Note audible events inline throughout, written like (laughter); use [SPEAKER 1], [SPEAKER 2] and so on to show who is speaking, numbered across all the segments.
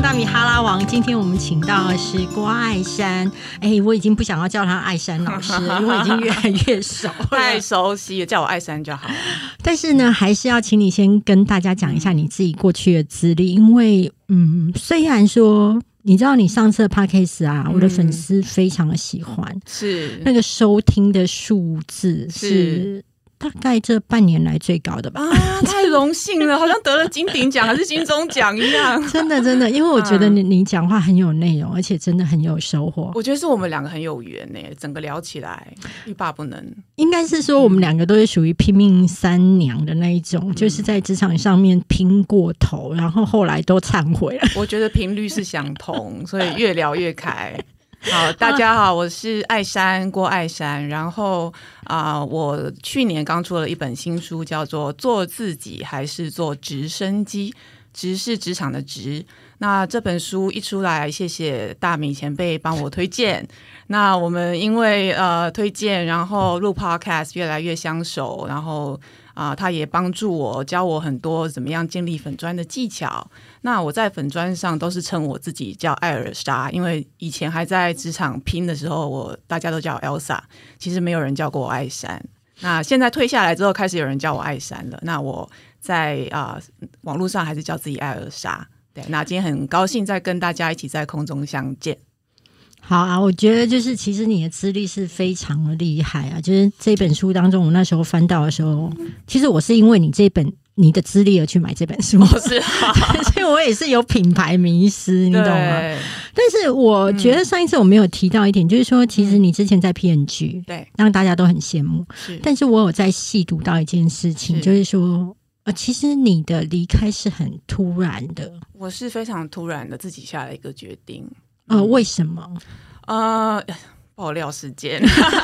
[SPEAKER 1] 王大米哈拉王，今天我们请到的是郭爱山。哎，我已经不想要叫他爱山老师了，(laughs) 因为已经越来越熟了，
[SPEAKER 2] 太熟悉了，叫我爱山就好。
[SPEAKER 1] 但是呢，还是要请你先跟大家讲一下你自己过去的资历，因为嗯，虽然说你知道你上次的 podcast 啊，我的粉丝非常的喜欢，
[SPEAKER 2] 是
[SPEAKER 1] 那个收听的数字是。大概这半年来最高的吧
[SPEAKER 2] 啊！太荣幸了，好像得了金鼎奖 (laughs) 还是金钟奖一样。
[SPEAKER 1] 真的，真的，因为我觉得你你讲话很有内容，而且真的很有收获。
[SPEAKER 2] 我觉得是我们两个很有缘呢，整个聊起来欲罢不能。
[SPEAKER 1] 应该是说我们两个都是属于拼命三娘的那一种，就是在职场上面拼过头，然后后来都忏悔了。
[SPEAKER 2] 我觉得频率是相同，所以越聊越开。(laughs) 好，大家好，我是爱山郭爱山。然后啊，我去年刚出了一本新书，叫做《做自己还是做直升机》，直是职场的直。那这本书一出来，谢谢大米前辈帮我推荐。那我们因为呃推荐，然后录 Podcast 越来越相熟，然后。啊，他也帮助我，教我很多怎么样建立粉砖的技巧。那我在粉砖上都是称我自己叫艾尔莎，因为以前还在职场拼的时候，我大家都叫 Elsa，其实没有人叫过我艾山。那现在退下来之后，开始有人叫我艾山了。那我在啊网络上还是叫自己艾尔莎。对，那今天很高兴再跟大家一起在空中相见。
[SPEAKER 1] 好啊，我觉得就是其实你的资历是非常的厉害啊。就是这本书当中，我那时候翻到的时候，其实我是因为你这本你的资历而去买这本书，
[SPEAKER 2] 是，(laughs)
[SPEAKER 1] 所以我也是有品牌迷失，你懂吗？但是我觉得上一次我没有提到一点，就是说其实你之前在 PNG，
[SPEAKER 2] 对，
[SPEAKER 1] 让大家都很羡慕。
[SPEAKER 2] 是，
[SPEAKER 1] 但是我有在细读到一件事情，就是说，呃，其实你的离开是很突然的。
[SPEAKER 2] 我是非常突然的自己下了一个决定。
[SPEAKER 1] 呃，为什么？
[SPEAKER 2] 呃，爆料时间。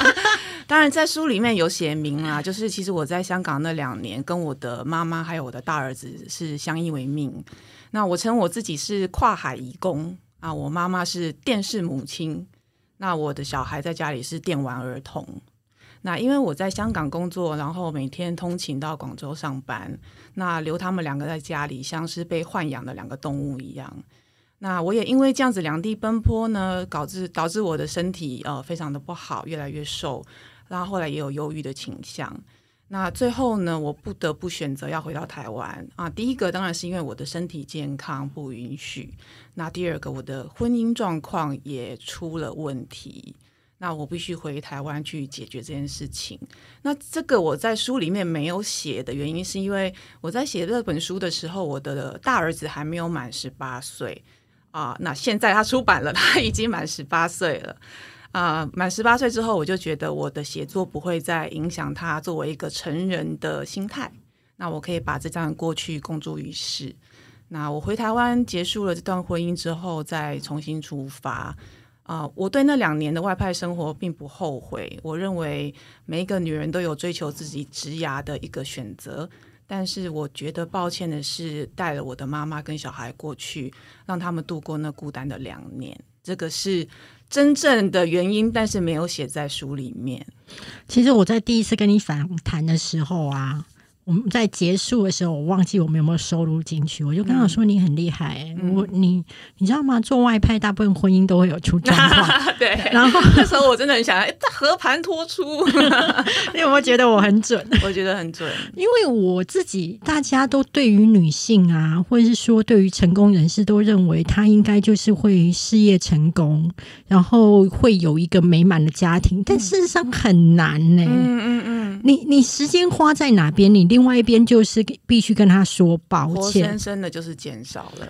[SPEAKER 2] (laughs) 当然，在书里面有写明啊，就是其实我在香港那两年，跟我的妈妈还有我的大儿子是相依为命。那我称我自己是跨海移工啊，我妈妈是电视母亲，那我的小孩在家里是电玩儿童。那因为我在香港工作，然后每天通勤到广州上班，那留他们两个在家里，像是被豢养的两个动物一样。那我也因为这样子两地奔波呢，导致导致我的身体呃非常的不好，越来越瘦，然后后来也有忧郁的倾向。那最后呢，我不得不选择要回到台湾啊。第一个当然是因为我的身体健康不允许，那第二个我的婚姻状况也出了问题，那我必须回台湾去解决这件事情。那这个我在书里面没有写的原因，是因为我在写这本书的时候，我的大儿子还没有满十八岁。啊，那现在他出版了，(laughs) 他已经满十八岁了。啊，满十八岁之后，我就觉得我的写作不会再影响他作为一个成人的心态。那我可以把这段过去公诸于世。那我回台湾结束了这段婚姻之后，再重新出发。啊，我对那两年的外派生活并不后悔。我认为每一个女人都有追求自己职涯的一个选择。但是我觉得抱歉的是，带了我的妈妈跟小孩过去，让他们度过那孤单的两年，这个是真正的原因，但是没有写在书里面。
[SPEAKER 1] 其实我在第一次跟你访谈的时候啊。我们在结束的时候，我忘记我们有没有收录进去，我就跟他说你很厉害，我你你知道吗？做外派大部分婚姻都会有出状况，(laughs)
[SPEAKER 2] 对。(laughs)
[SPEAKER 1] 然后 (laughs)
[SPEAKER 2] 那时候我真的很想，哎，和盘托出，
[SPEAKER 1] 你有没有觉得我很准？
[SPEAKER 2] 我觉得很准，
[SPEAKER 1] 因为我自己大家都对于女性啊，或者是说对于成功人士，都认为她应该就是会事业成功，然后会有一个美满的家庭，但事实上很难呢。
[SPEAKER 2] 嗯嗯嗯。
[SPEAKER 1] 你你时间花在哪边？你另外一边就是必须跟他说抱歉，活
[SPEAKER 2] 生生的就是减少了。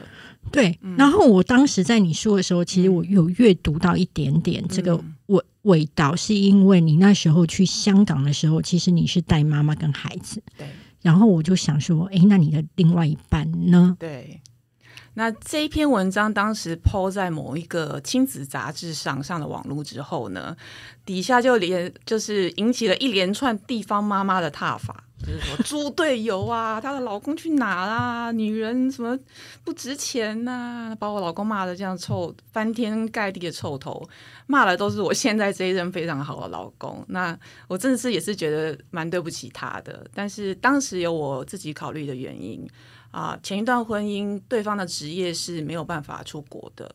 [SPEAKER 1] 对，然后我当时在你说的时候，其实我有阅读到一点点这个味味道，是因为你那时候去香港的时候，其实你是带妈妈跟孩子。
[SPEAKER 2] 对，
[SPEAKER 1] 然后我就想说，哎，那你的另外一半呢？
[SPEAKER 2] 对。那这一篇文章当时抛在某一个亲子杂志上上了网络之后呢，底下就连就是引起了一连串地方妈妈的挞伐，就是说猪队友啊，她的老公去哪啦？女人什么不值钱呐？把我老公骂的这样臭翻天盖地的臭头，骂的都是我现在这一任非常好的老公。那我真的是也是觉得蛮对不起他的，但是当时有我自己考虑的原因。啊、前一段婚姻对方的职业是没有办法出国的，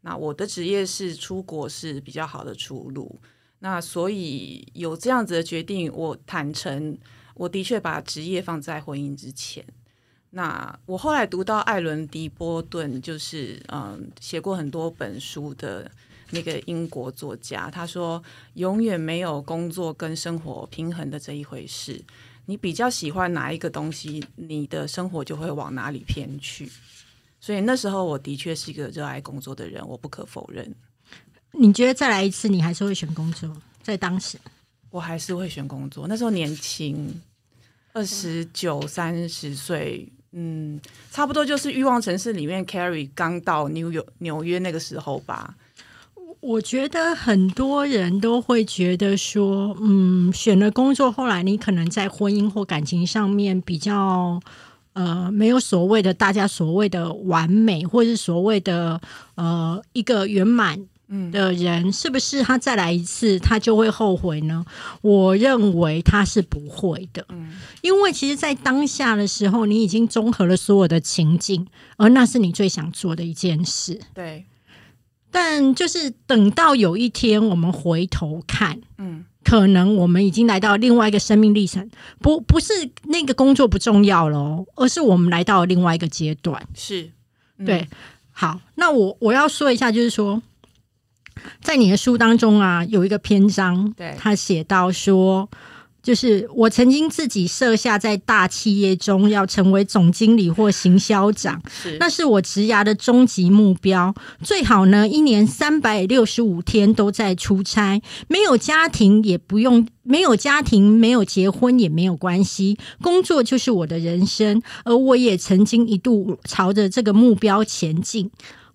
[SPEAKER 2] 那我的职业是出国是比较好的出路。那所以有这样子的决定，我坦诚，我的确把职业放在婚姻之前。那我后来读到艾伦·迪波顿，就是嗯写过很多本书的那个英国作家，他说永远没有工作跟生活平衡的这一回事。你比较喜欢哪一个东西，你的生活就会往哪里偏去。所以那时候我的确是一个热爱工作的人，我不可否认。
[SPEAKER 1] 你觉得再来一次，你还是会选工作？在当时，
[SPEAKER 2] 我还是会选工作。那时候年轻，二十九、三十岁，嗯，差不多就是《欲望城市》里面 Carrie 刚到纽约纽约那个时候吧。
[SPEAKER 1] 我觉得很多人都会觉得说，嗯，选了工作，后来你可能在婚姻或感情上面比较，呃，没有所谓的大家所谓的完美，或是所谓的呃一个圆满的人，是不是他再来一次，他就会后悔呢？我认为他是不会的，
[SPEAKER 2] 嗯。
[SPEAKER 1] 因为其实，在当下的时候，你已经综合了所有的情境，而那是你最想做的一件事。
[SPEAKER 2] 对，
[SPEAKER 1] 但就是等到有一天我们回头看，
[SPEAKER 2] 嗯。
[SPEAKER 1] 可能我们已经来到另外一个生命历程，不不是那个工作不重要了哦，而是我们来到了另外一个阶段。
[SPEAKER 2] 是，嗯。
[SPEAKER 1] 对，好，那我我要说一下，就是说，在你的书当中啊，有一个篇章，
[SPEAKER 2] 对
[SPEAKER 1] 他写到说。就是我曾经自己设下在大企业中要成为总经理或行销长，
[SPEAKER 2] 是，
[SPEAKER 1] 那是我职涯的终极目标。最好呢，一年三百六十五天都在出差，没有家庭也不用，没有家庭，没有结婚也没有关系，工作就是我的人生。而我也曾经一度朝着这个目标前进。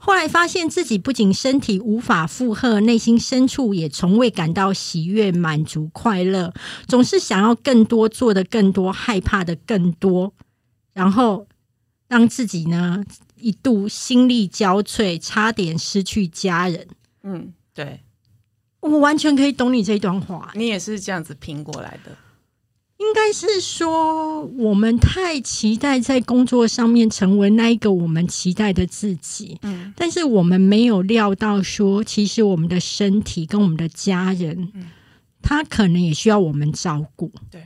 [SPEAKER 1] 后来发现自己不仅身体无法负荷，内心深处也从未感到喜悦、满足、快乐，总是想要更多，做的更多，害怕的更多，然后让自己呢一度心力交瘁，差点失去家人。
[SPEAKER 2] 嗯，对
[SPEAKER 1] 我完全可以懂你这段话，
[SPEAKER 2] 你也是这样子拼过来的。
[SPEAKER 1] 应该是说我们太期待在工作上面成为那一个我们期待的自己，
[SPEAKER 2] 嗯
[SPEAKER 1] 但是我们没有料到说，其实我们的身体跟我们的家人，
[SPEAKER 2] 嗯
[SPEAKER 1] 他可能也需要我们照顾。
[SPEAKER 2] 对，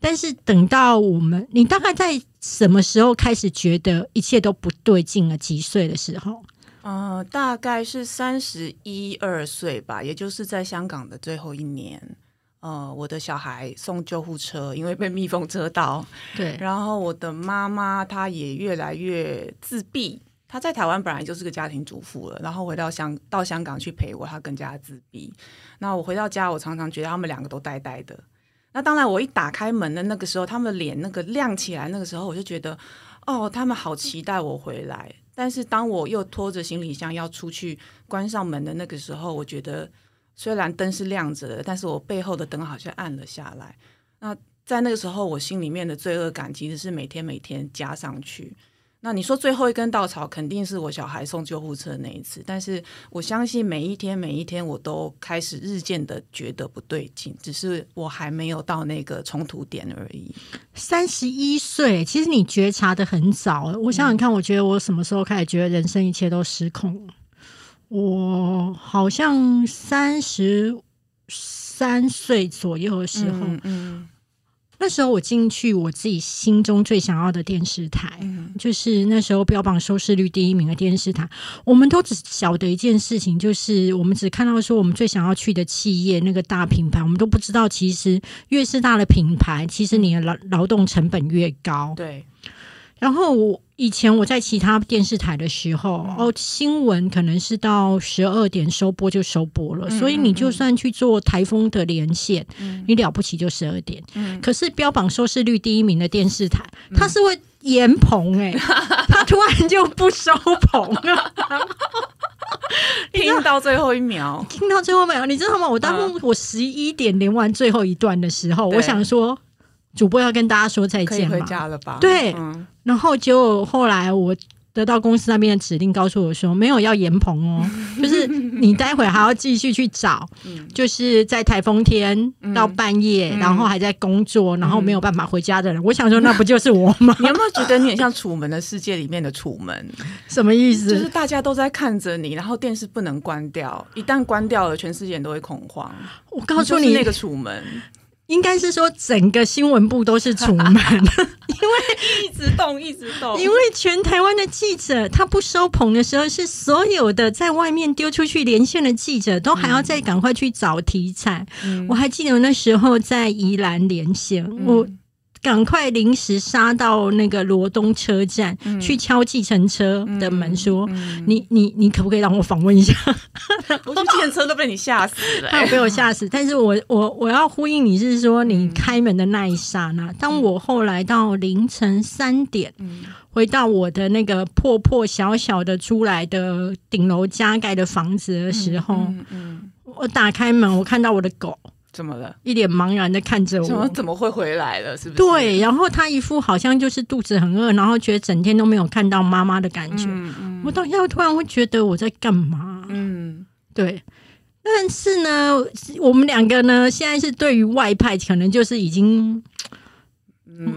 [SPEAKER 1] 但是等到我们，你大概在什么时候开始觉得一切都不对劲了？几岁的时候？
[SPEAKER 2] 呃，大概是三十一二岁吧，也就是在香港的最后一年。呃，我的小孩送救护车，因为被蜜蜂蛰到。
[SPEAKER 1] 对，
[SPEAKER 2] 然后我的妈妈她也越来越自闭。她在台湾本来就是个家庭主妇了，然后回到香到香港去陪我，她更加自闭。那我回到家，我常常觉得他们两个都呆呆的。那当然，我一打开门的那个时候，他们脸那个亮起来，那个时候我就觉得，哦，他们好期待我回来。但是当我又拖着行李箱要出去关上门的那个时候，我觉得虽然灯是亮着的，但是我背后的灯好像暗了下来。那在那个时候，我心里面的罪恶感其实是每天每天加上去。那你说最后一根稻草肯定是我小孩送救护车那一次，但是我相信每一天每一天我都开始日渐的觉得不对劲，只是我还没有到那个冲突点而已。
[SPEAKER 1] 三十一岁，其实你觉察的很早。我想想看，我觉得我什么时候开始觉得人生一切都失控了？我好像三十三岁左右的时候，
[SPEAKER 2] 嗯嗯
[SPEAKER 1] 那时候我进去我自己心中最想要的电视台，
[SPEAKER 2] 嗯
[SPEAKER 1] 就是那时候标榜收视率第一名的电视台。我们都只晓得一件事情，就是我们只看到说我们最想要去的企业那个大品牌，我们都不知道其实越是大的品牌，其实你的劳劳动成本越高。
[SPEAKER 2] 对，
[SPEAKER 1] 然后我以前我在其他电视台的时候，
[SPEAKER 2] 嗯
[SPEAKER 1] 哦，新闻可能是到十二点收播就收播了，
[SPEAKER 2] 嗯
[SPEAKER 1] 所以你就算去做台风的连线，
[SPEAKER 2] 嗯
[SPEAKER 1] 你了不起就十二点。
[SPEAKER 2] 嗯
[SPEAKER 1] 可是标榜收视率第一名的电视台，它是会延棚哎、(laughs) 它突然就不收棚了。(laughs)
[SPEAKER 2] 听到最后一秒，
[SPEAKER 1] 听到最后没有？你知道吗？我当
[SPEAKER 2] 嗯
[SPEAKER 1] 我十一点连完最后一段的时候，
[SPEAKER 2] 对
[SPEAKER 1] 我想说主播要跟大家说再见嘛。
[SPEAKER 2] 回家了吧？
[SPEAKER 1] 对
[SPEAKER 2] 嗯
[SPEAKER 1] 然后结果后来我得到公司那边的指令，告诉我说没有要延棚哦，(laughs) 就是你待会还要继续去找，就是在台风天到半夜，然后还在工作，然后没有办法回家的人。我想说，那不就是我吗？(laughs)
[SPEAKER 2] 你有没有觉得你很像《楚门的世界》里面的楚门？(laughs)
[SPEAKER 1] 什么意思？
[SPEAKER 2] 就是大家都在看着你，然后电视不能关掉，一旦关掉了，全世界人都会恐慌。
[SPEAKER 1] 我告诉你，
[SPEAKER 2] 那个楚门。
[SPEAKER 1] 应该是说整个新闻部都是楚门，(laughs) 因
[SPEAKER 2] 为一直动一直动，(laughs)
[SPEAKER 1] 因为全台湾的记者他不收棚的时候，是所有的在外面丢出去连线的记者都还要再赶快去找题材。我还记得那时候在宜兰连线，我。赶快临时杀到那个罗东车站去敲计程车的门，说：“你你你可不可以让我访问一下？” (laughs)
[SPEAKER 2] 我去计程车都被你吓死了，(laughs)
[SPEAKER 1] 他有被我吓死。但是我我我要呼应你是说，你开门的那一刹那，当我后来到凌晨三点回到我的那个破破小小的出来的顶楼加盖的房子的时候，我打开门，我看到我的狗。
[SPEAKER 2] 怎么了？
[SPEAKER 1] 一脸茫然的看着我，
[SPEAKER 2] 怎么怎么会回来了？是不是？
[SPEAKER 1] 对，然后他一副好像就是肚子很饿，然后觉得整天都没有看到妈妈的感觉。我当下突然会觉得我在干嘛？嗯，对。但是呢，我们两个呢，现在是对于外派，可能就是已经，
[SPEAKER 2] 嗯，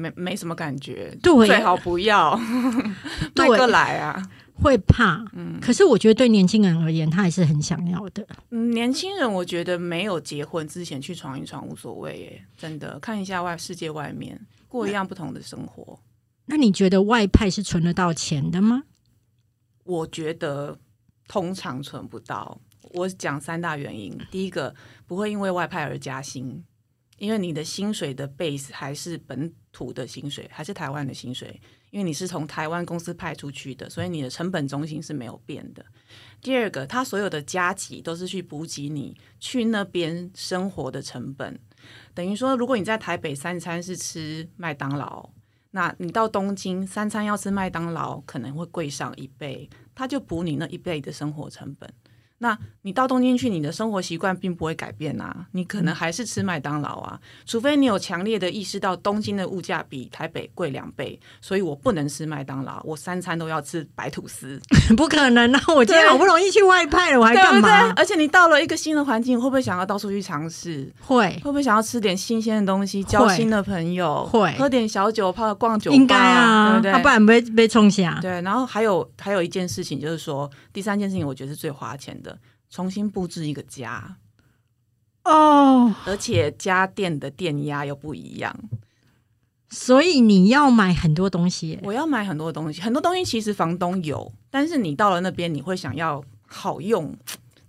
[SPEAKER 2] 没没什么感觉。
[SPEAKER 1] 对，
[SPEAKER 2] 最好不要，(laughs) (laughs) 对个来啊。
[SPEAKER 1] 会怕，嗯，可是我觉得对年轻人而言，他还是很想要的。
[SPEAKER 2] 嗯，年轻人我觉得没有结婚之前去闯一闯无所谓，耶，真的看一下外世界外面，过一样不同的生活。
[SPEAKER 1] 那你觉得外派是存得到钱的吗？
[SPEAKER 2] 我觉得通常存不到。我讲三大原因，第一个不会因为外派而加薪，因为你的薪水的 base 还是本土的薪水，还是台湾的薪水。因为你是从台湾公司派出去的，所以你的成本中心是没有变的。第二个，他所有的加急都是去补给你去那边生活的成本。等于说，如果你在台北三餐是吃麦当劳，那你到东京三餐要吃麦当劳可能会贵上一倍，他就补你那一倍的生活成本。那你到东京去，你的生活习惯并不会改变啊，你可能还是吃麦当劳啊，除非你有强烈的意识到东京的物价比台北贵两倍，所以我不能吃麦当劳，我三餐都要吃白吐司，(laughs)
[SPEAKER 1] 不可能啊！我今天好不容易去外派了，我还干嘛？
[SPEAKER 2] 而且你到了一个新的环境，会不会想要到处去尝试？
[SPEAKER 1] 会，
[SPEAKER 2] 会不会想要吃点新鲜的东西，交新的朋友？
[SPEAKER 1] 会，
[SPEAKER 2] 喝点小酒，泡逛酒吧？
[SPEAKER 1] 应该啊，
[SPEAKER 2] 对不对？
[SPEAKER 1] 不然被被冲下。
[SPEAKER 2] 对，然后还有还有一件事情，就是说第三件事情，我觉得是最花钱的。重新布置一个家
[SPEAKER 1] 哦，
[SPEAKER 2] 而且家电的电压又不一样，
[SPEAKER 1] 所以你要买很多东西。
[SPEAKER 2] 我要买很多东西，很多东西其实房东有，但是你到了那边，你会想要好用。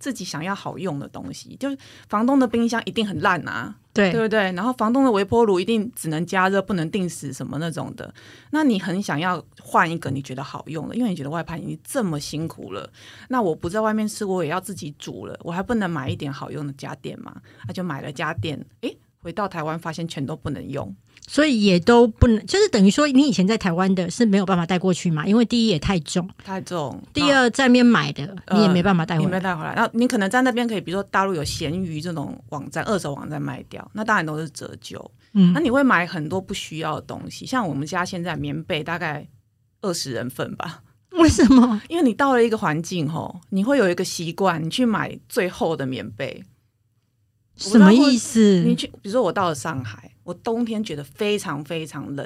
[SPEAKER 2] 自己想要好用的东西，就是房东的冰箱一定很烂啊，
[SPEAKER 1] 对
[SPEAKER 2] 对不对？然后房东的微波炉一定只能加热，不能定时什么那种的。那你很想要换一个你觉得好用的，因为你觉得外派已经这么辛苦了，那我不在外面吃，我也要自己煮了，我还不能买一点好用的家电吗？那就买了家电，诶，回到台湾发现全都不能用。
[SPEAKER 1] 所以也都不能，就是等于说，你以前在台湾的是没有办法带过去嘛？因为第一也太重，
[SPEAKER 2] 太重；
[SPEAKER 1] 第二在那边买的你也没办法带回来，
[SPEAKER 2] 没带回来。然后你可能在那边可以，比如说大陆有闲鱼这种网站，二手网站卖掉，那当然都是折旧。嗯，那你会买很多不需要的东西，像我们家现在棉被大概二十人份吧？
[SPEAKER 1] 为什么？
[SPEAKER 2] 因为你到了一个环境吼，你会有一个习惯，你去买最厚的棉被。
[SPEAKER 1] 什么意思？
[SPEAKER 2] 你去，比如说我到了上海，我冬天觉得非常非常冷，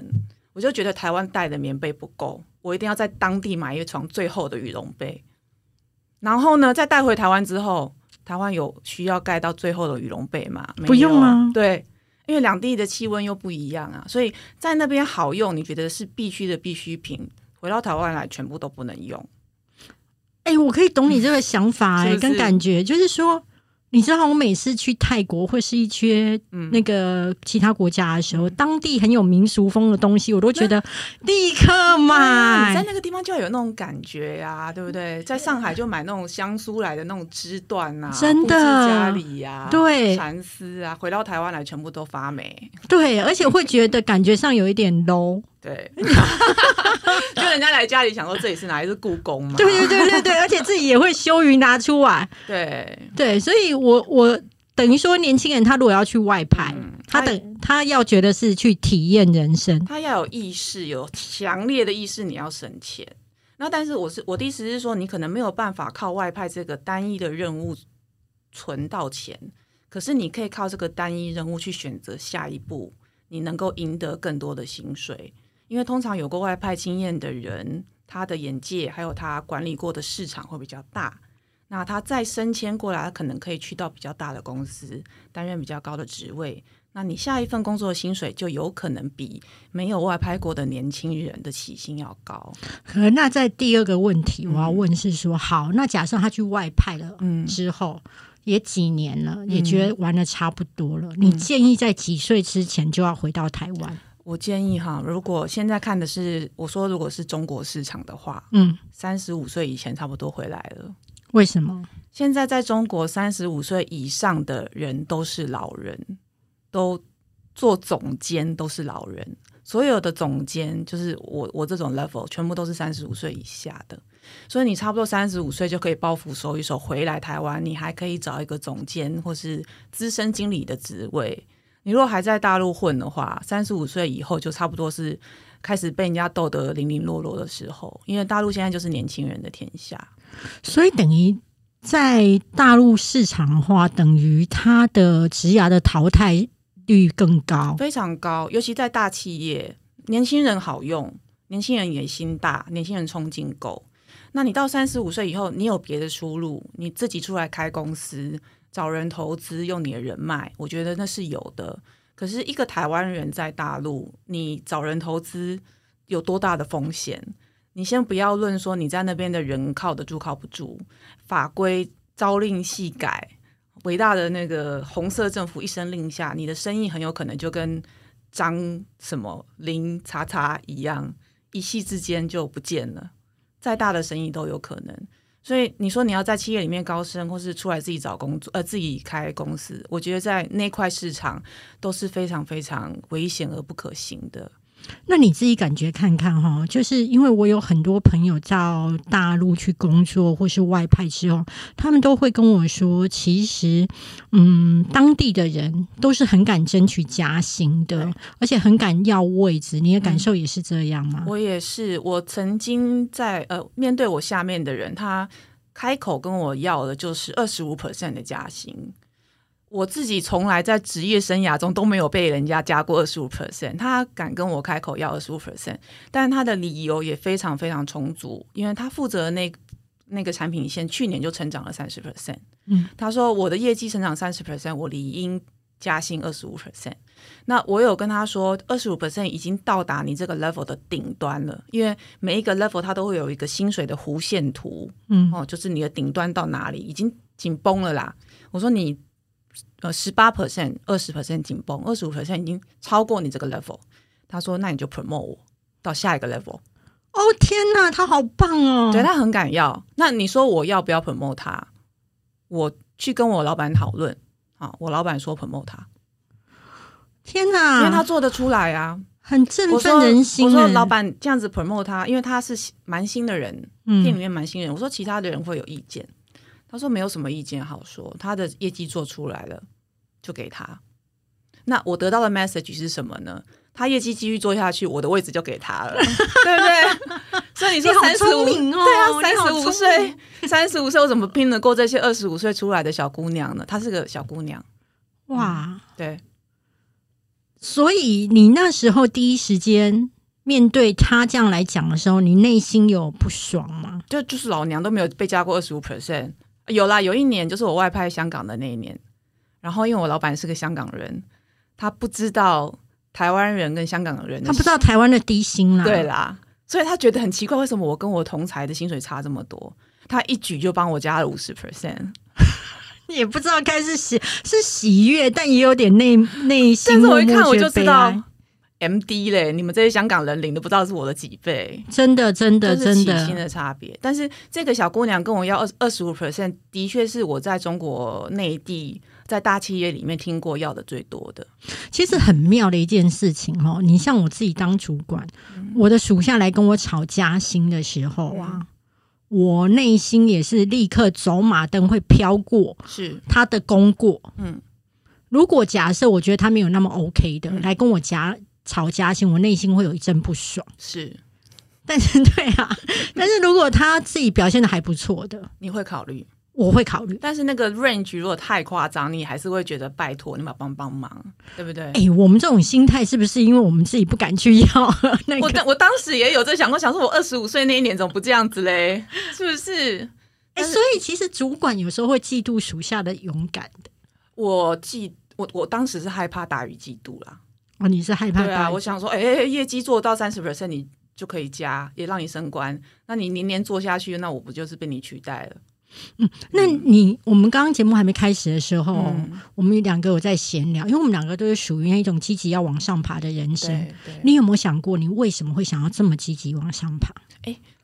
[SPEAKER 2] 我就觉得台湾带的棉被不够，我一定要在当地买一床最厚的羽绒被。然后呢，再带回台湾之后，台湾有需要盖到最厚的羽绒被吗？
[SPEAKER 1] 不用啊。
[SPEAKER 2] 对，因为两地的气温又不一样啊，所以在那边好用，你觉得是必须的必需品，回到台湾来全部都不能用。
[SPEAKER 1] 哎，我可以懂你这个想法 (laughs) 哎，跟感觉就是说。你知道我每次去泰国或是一些那个其他国家的时候，当地很有民俗风的东西，我都觉得立刻买。
[SPEAKER 2] 在那个地方就要有那种感觉呀，对不对？在上海就买那种香酥来的那种织缎啊，
[SPEAKER 1] 真的
[SPEAKER 2] 家里呀，
[SPEAKER 1] 对
[SPEAKER 2] 蚕丝啊，回到台湾来全部都发霉。
[SPEAKER 1] 对，而且会觉得感觉上有一点 low。
[SPEAKER 2] 对，(laughs) 就人家来家里想说这里是哪里是故宫嘛？
[SPEAKER 1] 对对对对对，而且自己也会羞于拿出来。
[SPEAKER 2] 对
[SPEAKER 1] 对，所以我我等于说，年轻人他如果要去外派，他等他要觉得是去体验人生，
[SPEAKER 2] 他要有意识，有强烈的意识，你要省钱。那但是我是我的意思是说，你可能没有办法靠外派这个单一的任务存到钱，可是你可以靠这个单一任务去选择下一步，你能够赢得更多的薪水。因为通常有过外派经验的人，他的眼界还有他管理过的市场会比较大。那他再升迁过来，他可能可以去到比较大的公司，担任比较高的职位。那你下一份工作的薪水就有可能比没有外派过的年轻人的起薪要高。
[SPEAKER 1] 可那在第二个问题，我要问是说，好，那假设他去外派了，
[SPEAKER 2] 嗯
[SPEAKER 1] 之后也几年了，也觉得玩的差不多了，你建议在几岁之前就要回到台湾？
[SPEAKER 2] 我建议哈，如果现在看的是我说，如果是中国市场的话，
[SPEAKER 1] 嗯，
[SPEAKER 2] 三十五岁以前差不多回来了。
[SPEAKER 1] 为什么？
[SPEAKER 2] 现在在中国，三十五岁以上的人都是老人，都做总监都是老人。所有的总监就是我我这种 level，全部都是三十五岁以下的。所以你差不多三十五岁就可以包袱收一收，回来台湾，你还可以找一个总监或是资深经理的职位。你如果还在大陆混的话，三十五岁以后就差不多是开始被人家斗得零零落落的时候，因为大陆现在就是年轻人的天下。
[SPEAKER 1] 所以等于在大陆市场的话，等于它的职涯的淘汰率更高。
[SPEAKER 2] 非常高，尤其在大企业，年轻人好用，年轻人野心大，年轻人冲劲够。那你到三十五岁以后，你有别的出路，你自己出来开公司，找人投资，用你的人脉，我觉得那是有的。可是，一个台湾人在大陆，你找人投资有多大的风险？你先不要论说你在那边的人靠得住靠不住，法规朝令夕改，伟大的那个红色政府一声令下，你的生意很有可能就跟张什么林叉叉一样，一夕之间就不见了。再大的生意都有可能。所以你说你要在企业里面高升，或是出来自己找工作，呃，自己开公司，我觉得在那块市场都是非常非常危险而不可行的。
[SPEAKER 1] 那你自己感觉看看哈，就是因为我有很多朋友到大陆去工作或是外派之后，他们都会跟我说，其实嗯，当地的人都是很敢争取加薪的，而且很敢要位置。你的感受也是这样吗？
[SPEAKER 2] 我也是，我曾经在呃面对我下面的人，他开口跟我要的就是二十五 percent 的加薪。我自己从来在职业生涯中都没有被人家加过二十五 percent，他敢跟我开口要二十五 percent，但他的理由也非常非常充足，因为他负责的那那个产品线去年就成长了三十 percent。
[SPEAKER 1] 嗯，
[SPEAKER 2] 他说我的业绩成长三十 percent，我理应加薪二十五 percent。那我有跟他说，二十五 percent 已经到达你这个 level 的顶端了，因为每一个 level 它都会有一个薪水的弧线图，
[SPEAKER 1] 嗯
[SPEAKER 2] 哦，就是你的顶端到哪里，已经紧绷了啦。我说你呃十八 percent、二十 percent 紧绷，二十五 percent 已经超过你这个 level。他说那你就 promote 我到下一个 level。
[SPEAKER 1] 哦天哪，他好棒哦！
[SPEAKER 2] 对他很敢要。那你说我要不要 promote 他？我去跟我老板讨论啊，我老板说 promote 他，
[SPEAKER 1] 天哪，
[SPEAKER 2] 因为他做得出来啊。
[SPEAKER 1] 很振奋人心欸。
[SPEAKER 2] 我说老板这样子 promote 他，因为他是蛮新的人，店里
[SPEAKER 1] 嗯，
[SPEAKER 2] 面蛮新人。我说其他的人会有意见，他说没有什么意见好说，他的业绩做出来了就给他。那我得到的 message 是什么呢？他业绩继续做下去，我的位置就给他了，(laughs) 对不对？所以你说三十五，对啊，三十五岁，三十五岁我怎么拼得过这些二十五岁出来的小姑娘呢？她是个小姑娘，
[SPEAKER 1] 哇！
[SPEAKER 2] 对，
[SPEAKER 1] 所以你那时候第一时间面对他这样来讲的时候，你内心有不爽吗？
[SPEAKER 2] 就就是老娘都没有被加过二十五 percent。有啦，有一年就是我外派香港的那一年，然后因为我老板是个香港人，他不知道台湾人跟香港人
[SPEAKER 1] 他不知道台湾的低薪啦，
[SPEAKER 2] 对啦，所以他觉得很奇怪，为什么我跟我同才的薪水差这么多？他一举就帮我加了五十 percent，(laughs)
[SPEAKER 1] 也不知道该是喜是喜悦，但也有点内内心
[SPEAKER 2] 但是我一看我就知道，M D 嘞，你们这些香港人领的不知道是我的几倍。
[SPEAKER 1] 真的真的
[SPEAKER 2] 是
[SPEAKER 1] 真的，
[SPEAKER 2] 起薪的差别，但是这个小姑娘跟我要二二十五 percent，的确是我在中国内地在大企业里面听过要的最多的。
[SPEAKER 1] 其实很妙的一件事情哦。你像我自己当主管，
[SPEAKER 2] 嗯
[SPEAKER 1] 我的属下来跟我吵加薪的时候啊，我内心也是立刻走马灯会飘过
[SPEAKER 2] 是，
[SPEAKER 1] 他的功过。
[SPEAKER 2] 嗯，
[SPEAKER 1] 如果假设我觉得他没有那么 OK 的，
[SPEAKER 2] 嗯
[SPEAKER 1] 来跟我加吵加薪，我内心会有一阵不爽。
[SPEAKER 2] 是，
[SPEAKER 1] 但是 (laughs) 对啊，但是如果他自己表现的还不错的，
[SPEAKER 2] 你会考虑，
[SPEAKER 1] 我会考虑。
[SPEAKER 2] 但是那个 range 如果太夸张，你还是会觉得拜托，你们帮帮忙，对不对？
[SPEAKER 1] 哎、我们这种心态是不是因为我们自己不敢去要那个？
[SPEAKER 2] 我当我当时也有在想过，想说我二十五岁那一年怎么不这样子嘞？是不是？
[SPEAKER 1] 哎、所以其实主管有时候会嫉妒属下的勇敢的。
[SPEAKER 2] 我嫉我我当时是害怕大于嫉妒啦。
[SPEAKER 1] 哦，你是害怕
[SPEAKER 2] 对啊，我想说，哎、业绩做到三十 percent，你就可以加，也让你升官。那你年年做下去，那我不就是被你取代了？
[SPEAKER 1] 那你我们刚刚节目还没开始的时候，
[SPEAKER 2] 嗯
[SPEAKER 1] 我们两个有在闲聊，因为我们两个都是属于那种积极要往上爬的人生。你有没有想过，你为什么会想要这么积极往上爬？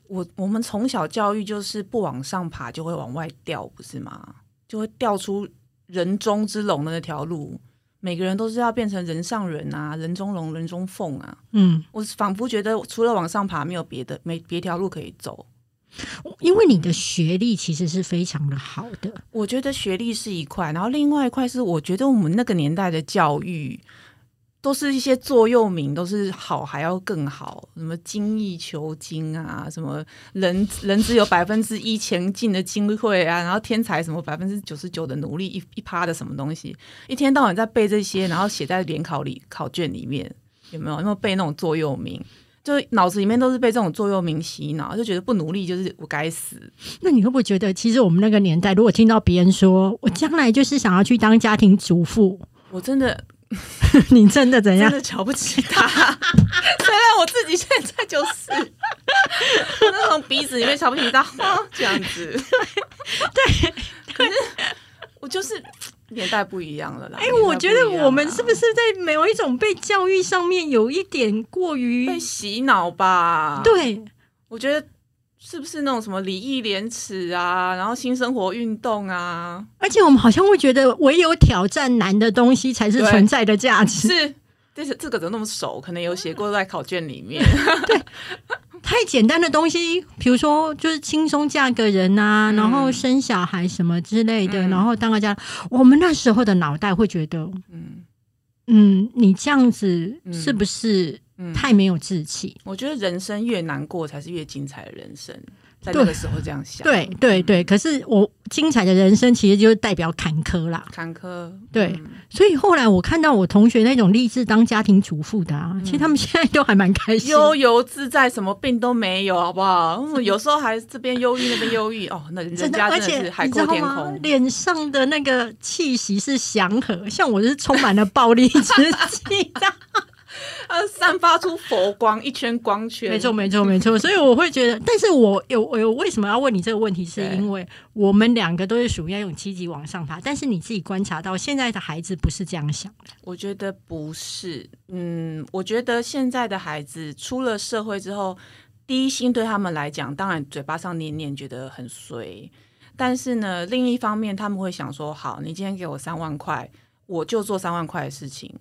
[SPEAKER 2] 我我们从小教育就是不往上爬就会往外掉，不是吗？就会掉出人中之龙的那条路。每个人都是要变成人上人啊，人中龙，人中凤啊。
[SPEAKER 1] 嗯，
[SPEAKER 2] 我仿佛觉得除了往上爬，没有别的，没别条路可以走。
[SPEAKER 1] 因为你的学历其实是非常的好的，
[SPEAKER 2] 我觉得学历是一块，然后另外一块是，我觉得我们那个年代的教育都是一些座右铭，都是好还要更好，什么精益求精啊，什么人人只有百分之一前进的机会啊，然后天才什么百分之九十九的努力一一趴的什么东西，一天到晚在背这些，然后写在联考里考卷里面，有没有？有没有背那种座右铭？就脑子里面都是被这种座右铭洗脑，就觉得不努力就是我该死。
[SPEAKER 1] 那你会不会觉得，其实我们那个年代，如果听到别人说我将来就是想要去当家庭主妇，
[SPEAKER 2] 我真的 (laughs)
[SPEAKER 1] 你真的怎样？
[SPEAKER 2] 真的瞧不起他。虽然我自己现在就是，我那种鼻子里面瞧不起他，这样子。(laughs) 对，可是我就是年代不一样了啦。
[SPEAKER 1] 哎、我觉得我们是不是在某一种被教育上面有一点过于
[SPEAKER 2] 被洗脑吧？，
[SPEAKER 1] 对？
[SPEAKER 2] 我觉得。是不是那种什么礼义廉耻啊，然后新生活运动啊？
[SPEAKER 1] 而且我们好像会觉得，唯有挑战难的东西才是存在的价值。
[SPEAKER 2] 是，这是这个怎么那么熟？可能有写过在考卷里面。(laughs)
[SPEAKER 1] 太简单的东西，比如说就是轻松嫁个人啊，
[SPEAKER 2] 嗯。
[SPEAKER 1] 然后生小孩什么之类的，
[SPEAKER 2] 嗯。
[SPEAKER 1] 然后当个家，我们那时候的脑袋会觉得，
[SPEAKER 2] 嗯。
[SPEAKER 1] 嗯，你这样子
[SPEAKER 2] 嗯
[SPEAKER 1] 是不是
[SPEAKER 2] 嗯，
[SPEAKER 1] 太没有志气？
[SPEAKER 2] 我觉得人生越难过才是越精彩的人生，在
[SPEAKER 1] 对
[SPEAKER 2] 那个时候这样想。
[SPEAKER 1] 对对对，可是我精彩的人生其实就是代表坎坷啦。
[SPEAKER 2] 坎坷，
[SPEAKER 1] 对
[SPEAKER 2] 嗯
[SPEAKER 1] 所以后来我看到我同学那种立志当家庭主妇的啊，其实他们现在都还蛮开心。
[SPEAKER 2] 悠游自在，什么病都没有，好不好？嗯 (laughs) 有时候还这边忧郁那边忧郁，哦，那人
[SPEAKER 1] 真的，
[SPEAKER 2] 家
[SPEAKER 1] 而且
[SPEAKER 2] 真的是海
[SPEAKER 1] 你知道吗？
[SPEAKER 2] 阔天空。
[SPEAKER 1] 脸上的那个气息是祥和，像我是充满了暴力之气的。(laughs) (laughs)
[SPEAKER 2] 呃，散发出佛光，一圈光圈。
[SPEAKER 1] 没错，没错，没错。所以我会觉得，但是我有我有为什么要问你这个问题，是因为我们两个都是属于那种积极往上爬，但是你自己观察到现在的孩子不是这样想的。
[SPEAKER 2] 我觉得不是，嗯，我觉得现在的孩子出了社会之后，第一心对他们来讲，当然嘴巴上念念觉得很随，但是呢，另一方面他们会想说，好，你今天给我三万块，我就做三万块的事情，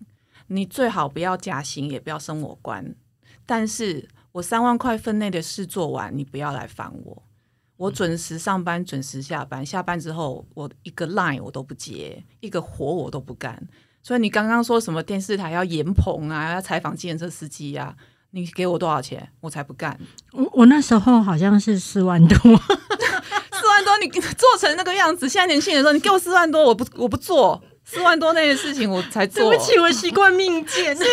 [SPEAKER 2] 你最好不要加薪，也不要升我官，但是我三万块分内的事做完，你不要来烦我。我准时上班，准时下班。下班之后，我一个 line 我都不接，一个活我都不干。所以你刚刚说什么电视台要严棚啊，要采访计程车司机啊，你给我多少钱，我才不干。
[SPEAKER 1] 我我那时候好像是四万多，
[SPEAKER 2] 四万多，你做成那个样子，现在年轻人说你给我四万多，我不我不做，四万多那些事情我才做。
[SPEAKER 1] 对不起，我习惯命贱。(laughs)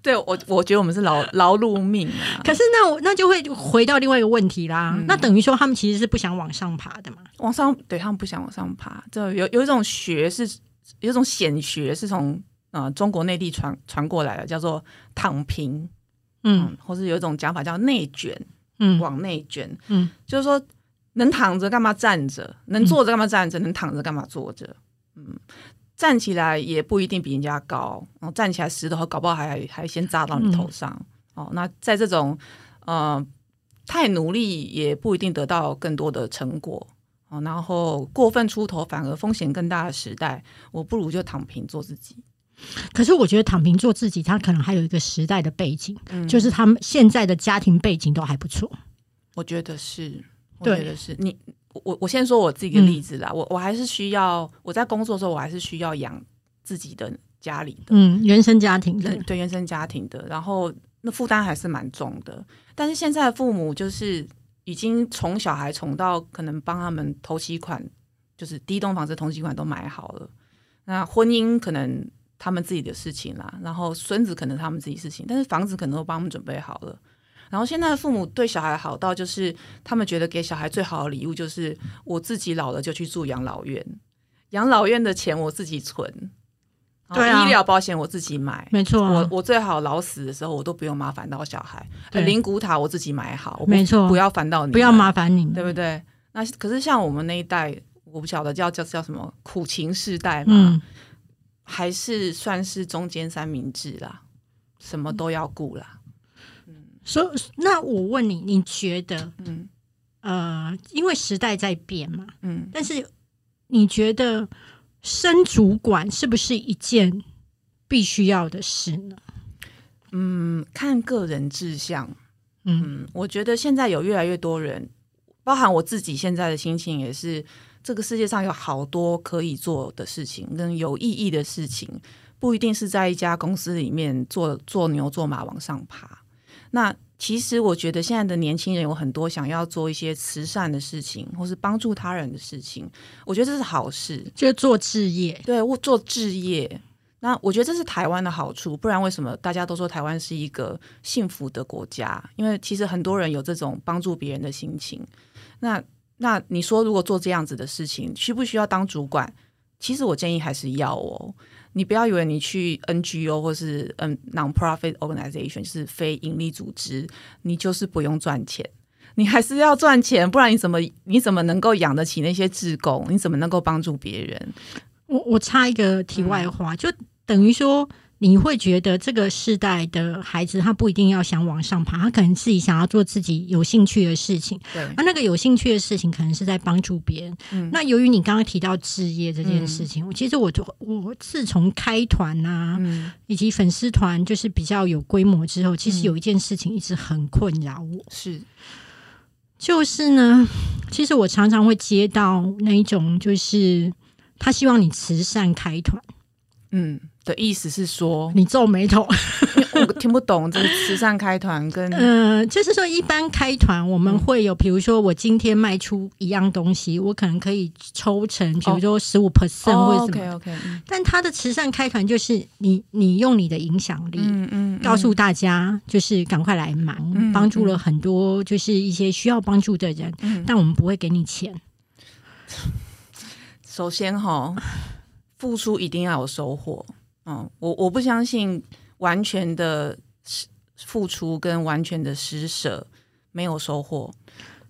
[SPEAKER 2] 对我我觉得我们是劳劳碌命啊。
[SPEAKER 1] 可是那我那就会回到另外一个问题啦，
[SPEAKER 2] 嗯。
[SPEAKER 1] 那等于说他们其实是不想往上爬的嘛？
[SPEAKER 2] 往上，对他们不想往上爬。就有有一种学是有一种显学是从呃中国内地传传过来的，叫做躺平，
[SPEAKER 1] 嗯。
[SPEAKER 2] 嗯，或是有一种讲法叫内卷，
[SPEAKER 1] 嗯。
[SPEAKER 2] 往内卷，
[SPEAKER 1] 嗯。
[SPEAKER 2] 就是说能躺着干嘛站着，能坐着干嘛站着，能躺着干嘛坐着，嗯。站起来也不一定比人家高，哦，站起来石头搞不好还还先砸到你头上，哦，那在这种呃太努力也不一定得到更多的成果，哦，然后过分出头反而风险更大的时代，我不如就躺平做自己，
[SPEAKER 1] 可是我觉得躺平做自己，他可能还有一个时代的背景，
[SPEAKER 2] 嗯。
[SPEAKER 1] 就是他们现在的家庭背景都还不错。
[SPEAKER 2] 我觉得是，我觉得是。你，我我先说我自己的例子啦，我我还是需要我在工作的时候，我还是需要养自己的家里的，
[SPEAKER 1] 嗯，原生家庭的
[SPEAKER 2] 对，原生家庭的，然后那负担还是蛮重的。但是现在的父母就是已经从小孩宠到可能帮他们头期款，就是第一栋房子头期款都买好了。那婚姻可能他们自己的事情啦，然后孙子可能他们自己事情，但是房子可能都帮他们准备好了。然后现在的父母对小孩好到，就是他们觉得给小孩最好的礼物就是我自己老了就去住养老院，养老院的钱我自己存，
[SPEAKER 1] 对啊。
[SPEAKER 2] 医疗保险我自己买，
[SPEAKER 1] 没错。啊，
[SPEAKER 2] 我我最好老死的时候我都不用麻烦到小孩，
[SPEAKER 1] 对。
[SPEAKER 2] 灵骨塔我自己买好，
[SPEAKER 1] 没错。
[SPEAKER 2] 不要烦到你，
[SPEAKER 1] 不要麻，烦你们，
[SPEAKER 2] 对不对？那可是像我们那一代，我不晓得叫叫叫什么苦情世代嘛，
[SPEAKER 1] 嗯，
[SPEAKER 2] 还是算是中间三明治啦，什么都要顾啦，
[SPEAKER 1] 所以那我问你，你觉得
[SPEAKER 2] 嗯
[SPEAKER 1] 呃，因为时代在变嘛，
[SPEAKER 2] 嗯。
[SPEAKER 1] 但是你觉得升主管是不是一件必须要的事呢？
[SPEAKER 2] 嗯，看个人志向。
[SPEAKER 1] 嗯
[SPEAKER 2] 嗯，我觉得现在有越来越多人，包含我自己现在的心情也是，这个世界上有好多可以做的事情，跟有意义的事情，不一定是在一家公司里面做做牛做马往上爬。那其实我觉得现在的年轻人有很多想要做一些慈善的事情，或是帮助他人的事情，我觉得这是好事。
[SPEAKER 1] 就做置业，
[SPEAKER 2] 对，我做置业。那我觉得这是台湾的好处，不然为什么大家都说台湾是一个幸福的国家？因为其实很多人有这种帮助别人的心情。那那你说，如果做这样子的事情，需不需要当主管？其实我建议还是要哦。你不要以为你去 NGO 或是嗯 non-profit organization，就是非盈利组织，你就是不用赚钱。你还是要赚钱，不然你怎么你怎么能够养得起那些志工？你怎么能够帮助别人？
[SPEAKER 1] 我我插一个题外话，就等于说，你会觉得这个世代的孩子，他不一定要想往上爬，他可能自己想要做自己有兴趣的事情。
[SPEAKER 2] 对，
[SPEAKER 1] 而那个有兴趣的事情，可能是在帮助别人。
[SPEAKER 2] 嗯。
[SPEAKER 1] 那由于你刚刚提到置业这件事情，我其实我就我自从开团啊，
[SPEAKER 2] 嗯。
[SPEAKER 1] 以及粉丝团就是比较有规模之后，其实
[SPEAKER 2] 嗯。
[SPEAKER 1] 有一件事情一直很困扰我，
[SPEAKER 2] 是。
[SPEAKER 1] 就是呢，其实我常常会接到那一种，就是他希望你慈善开团，
[SPEAKER 2] 嗯的意思是说，
[SPEAKER 1] 你皱眉头。
[SPEAKER 2] 我听不懂这个慈善开团跟 (laughs)
[SPEAKER 1] 呃，就是说，一般开团我们会有，比如说我今天卖出一样东西，我可能可以抽成，比如说十五 percent 或者什么。
[SPEAKER 2] OK OK，
[SPEAKER 1] 但他的慈善开团就是你，你用你的影响力。
[SPEAKER 2] 嗯嗯，
[SPEAKER 1] 告诉大家，就是赶快来忙，
[SPEAKER 2] 嗯
[SPEAKER 1] 帮助了很多就是一些需要帮助的人，
[SPEAKER 2] 嗯
[SPEAKER 1] 但我们不会给你钱。
[SPEAKER 2] 首先哈，付出一定要有收获。嗯，我我不相信完全的付出跟完全的施舍没有收获。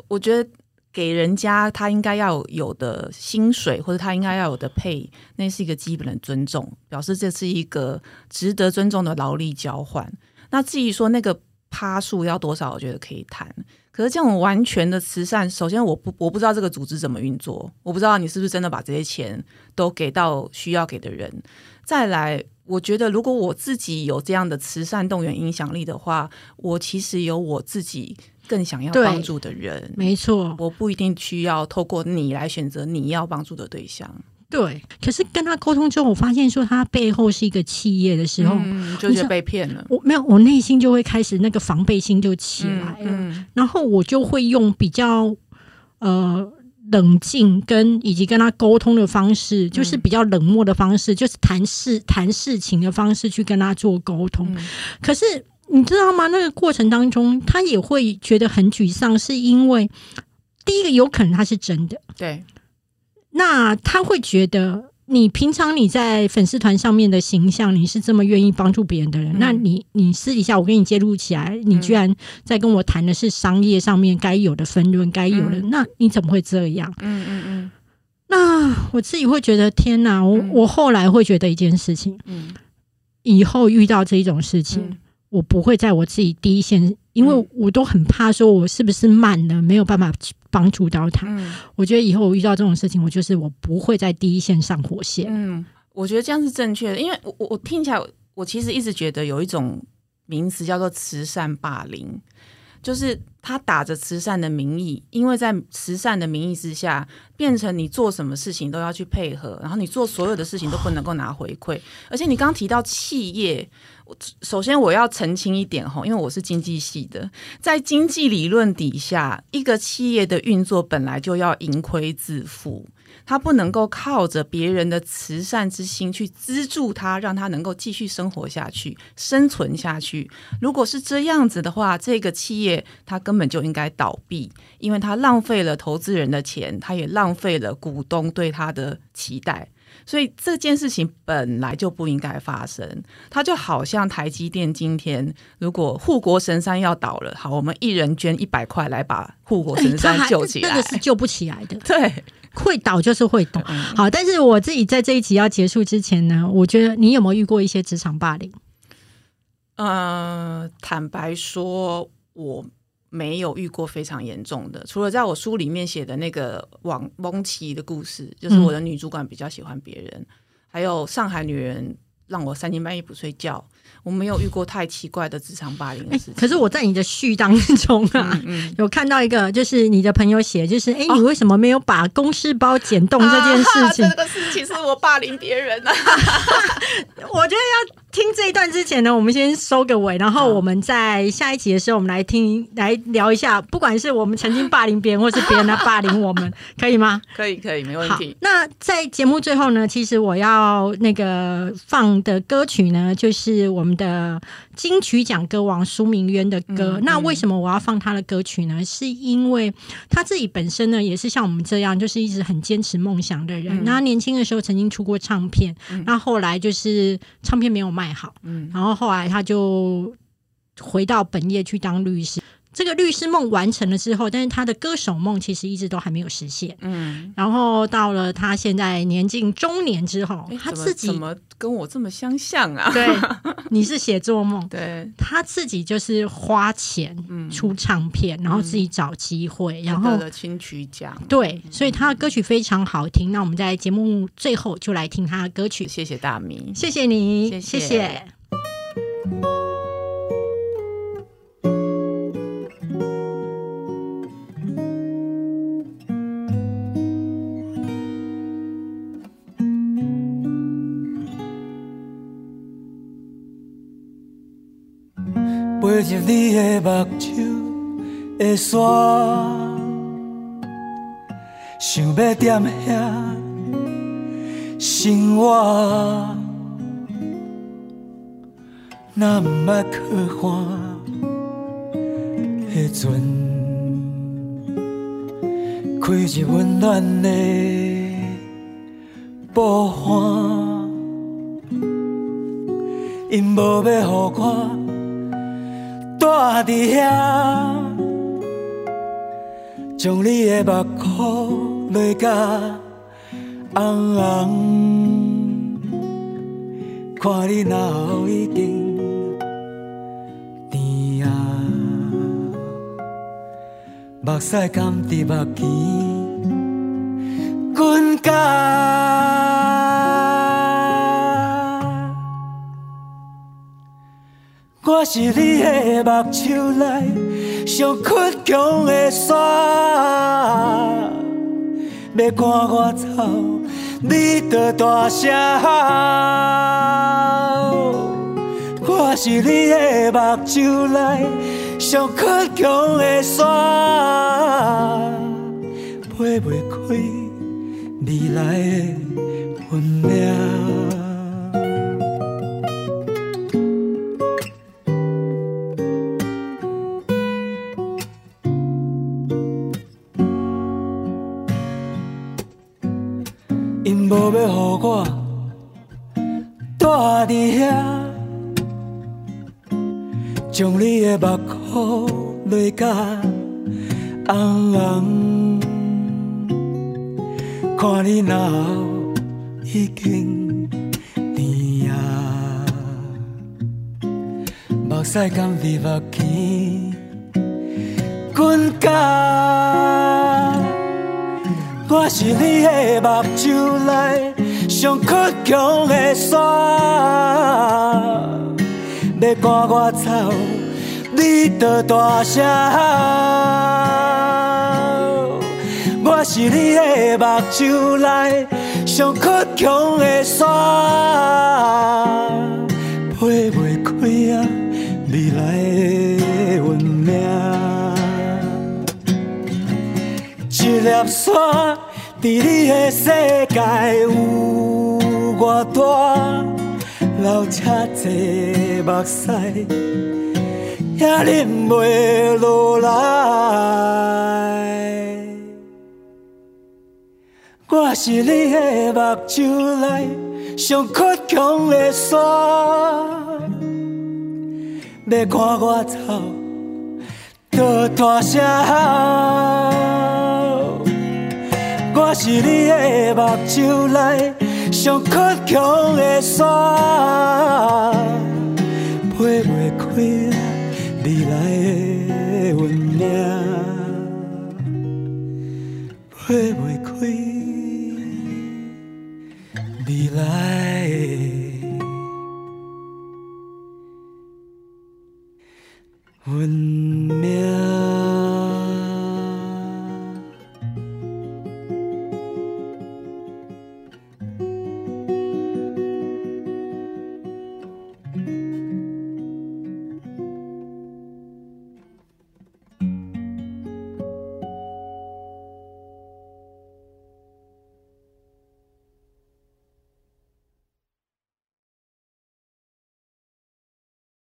[SPEAKER 2] 我觉得给人家他应该要有的薪水，或者他应该要有的配，那是一个基本的尊重，表示这是一个值得尊重的劳力交换。那至于说那个趴数要多少，我觉得可以谈。可是这种完全的慈善，首先我不我不知道这个组织怎么运作，我不知道你是不是真的把这些钱都给到需要给的人。再来，我觉得如果我自己有这样的慈善动员影响力的话，我其实有我自己更想要帮助的人。
[SPEAKER 1] 没错，
[SPEAKER 2] 我不一定需要透过你来选择你要帮助的对象，
[SPEAKER 1] 对。可是跟他沟通之后，我发现说他背后是一个企业的时候，
[SPEAKER 2] 嗯，就是被骗了。
[SPEAKER 1] 我没有，我内心就会开始那个防备心就起来了，
[SPEAKER 2] 嗯
[SPEAKER 1] 然后我就会用比较呃冷静跟以及跟他沟通的方式，就是比较冷漠的方式，就是谈事谈事情的方式去跟他做沟通。
[SPEAKER 2] 嗯
[SPEAKER 1] 可是你知道吗？那个过程当中，他也会觉得很沮丧，是因为第一个有可能他是真的，
[SPEAKER 2] 对，
[SPEAKER 1] 那他会觉得你平常你在粉丝团上面的形象，你是这么愿意帮助别人的人，
[SPEAKER 2] 嗯。
[SPEAKER 1] 那你你私底下我跟你介入起来，你居然在跟我谈的是商业上面该有的分论，该有的，那你怎么会这样？
[SPEAKER 2] 嗯嗯嗯。
[SPEAKER 1] 那我自己会觉得天哪，我、
[SPEAKER 2] 嗯。
[SPEAKER 1] 我后来会觉得一件事情，
[SPEAKER 2] 嗯。
[SPEAKER 1] 以后遇到这种事情。
[SPEAKER 2] 嗯。
[SPEAKER 1] 我不会在我自己第一线，因为我都很怕说我是不是慢了，没有办法去帮助到他。
[SPEAKER 2] 嗯
[SPEAKER 1] 我觉得以后我遇到这种事情，我就是我不会在第一线上火线。
[SPEAKER 2] 嗯，我觉得这样是正确的，因为我我我听起来，我其实一直觉得有一种名词叫做慈善霸凌，就是他打着慈善的名义，因为在慈善的名义之下，变成你做什么事情都要去配合，然后你做所有的事情都不能够拿回馈。而且你刚提到企业，首先我要澄清一点哈，因为我是经济系的，在经济理论底下，一个企业的运作本来就要盈亏自负。他不能够靠着别人的慈善之心去资助他，让他能够继续生活下去、生存下去。如果是这样子的话，这个企业它根本就应该倒闭，因为它浪费了投资人的钱，它也浪费了股东对他的期待。所以这件事情本来就不应该发生。它就好像台积电今天，如果护国神山要倒了，好，我们一人捐一百块来把护国神山救起来，
[SPEAKER 1] 那个是救不起来的。(laughs)
[SPEAKER 2] 对。
[SPEAKER 1] 会倒就是会倒，好，但是我自己在这一集要结束之前呢，我觉得你有没有遇过一些职场霸凌？
[SPEAKER 2] 呃，坦白说，我没有遇过非常严重的，除了在我书里面写的那个网蒙奇的故事，就是我的女主管比较喜欢别人，还有上海女人让我三更半夜不睡觉。我没有遇过太奇怪的职场霸凌的事情。
[SPEAKER 1] 可是我在你的序当中啊，有看到一个，就是你的朋友写，就是哎，你为什么没有把公事包剪动这件事情？(laughs)
[SPEAKER 2] 这个事情是我霸凌别人啊！(laughs)
[SPEAKER 1] 我觉得要。听这一段之前呢，我们先收个尾，然后我们在下一集的时候，我们来听来聊一下，不管是我们曾经霸凌别人，或是别人来霸凌我们，(laughs) 可以吗？
[SPEAKER 2] 可以，可以，没问题。
[SPEAKER 1] 那在节目最后呢，其实我要那个放的歌曲呢，就是我们的金曲奖歌王苏明渊的歌。那为什么我要放他的歌曲呢？是因为他自己本身呢，也是像我们这样，就是一直很坚持梦想的人。那年轻的时候曾经出过唱片，那后来就是唱片没有。卖好，嗯，然后后来他就回到本业去当律师。这个律师梦完成了之后，但是他的歌手梦其实一直都还没有实现。嗯，然后到了他现在年近中年之后，他自己
[SPEAKER 2] 怎么跟我这么相像啊？
[SPEAKER 1] 对，(laughs) 你是写作梦，
[SPEAKER 2] 对，
[SPEAKER 1] 他自己就是花钱出唱片，然后自己找机会，然后
[SPEAKER 2] 得了金曲奖。
[SPEAKER 1] 对，所以他的歌曲非常好听。那我们在节目最后就来听他的歌曲。
[SPEAKER 2] 谢谢大明，
[SPEAKER 1] 谢谢你，谢谢。
[SPEAKER 3] 飞目睭的山，想要踮遐生活，若毋捌靠岸的船，开入温暖的波帆，因无要互我。待伫遐，将你的目眶落甲红红，看你脑已经甜啊，目屎甘伫目前滚干。我是你的目睭内上倔强的山，要赶我走，你得大声吼。我是你的目睭内上倔强的山，飞袂开未来的运命。伫遐，将你的目眶落甲红红，看你脑已经甜啊，目屎甘伫目前滚干。我是你的目睭内上倔强的山，要赶我走，你的大声喊，我是你的目睭内上倔强的山，飞袂开啊未来的运命。一粒沙，在你的世界有偌大？流车坐目屎，也忍袂落来。我是你的目睭内上倔强的伞，要看我走，就大声。我是你的目睭内上倔强的伞，飞袂开未来的运命，飞袂开未来的运。